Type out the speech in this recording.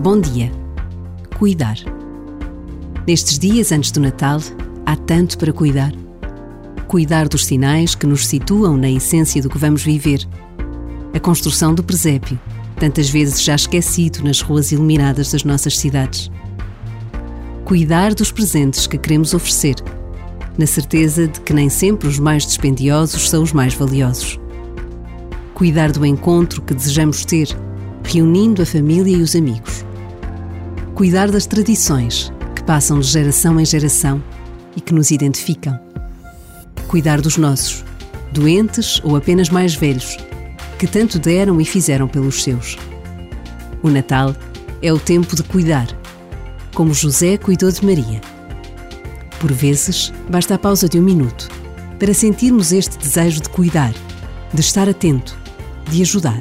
Bom dia. Cuidar. Nestes dias antes do Natal, há tanto para cuidar. Cuidar dos sinais que nos situam na essência do que vamos viver. A construção do presépio, tantas vezes já esquecido nas ruas iluminadas das nossas cidades. Cuidar dos presentes que queremos oferecer, na certeza de que nem sempre os mais dispendiosos são os mais valiosos. Cuidar do encontro que desejamos ter, reunindo a família e os amigos cuidar das tradições que passam de geração em geração e que nos identificam. Cuidar dos nossos, doentes ou apenas mais velhos, que tanto deram e fizeram pelos seus. O Natal é o tempo de cuidar, como José cuidou de Maria. Por vezes, basta a pausa de um minuto para sentirmos este desejo de cuidar, de estar atento, de ajudar.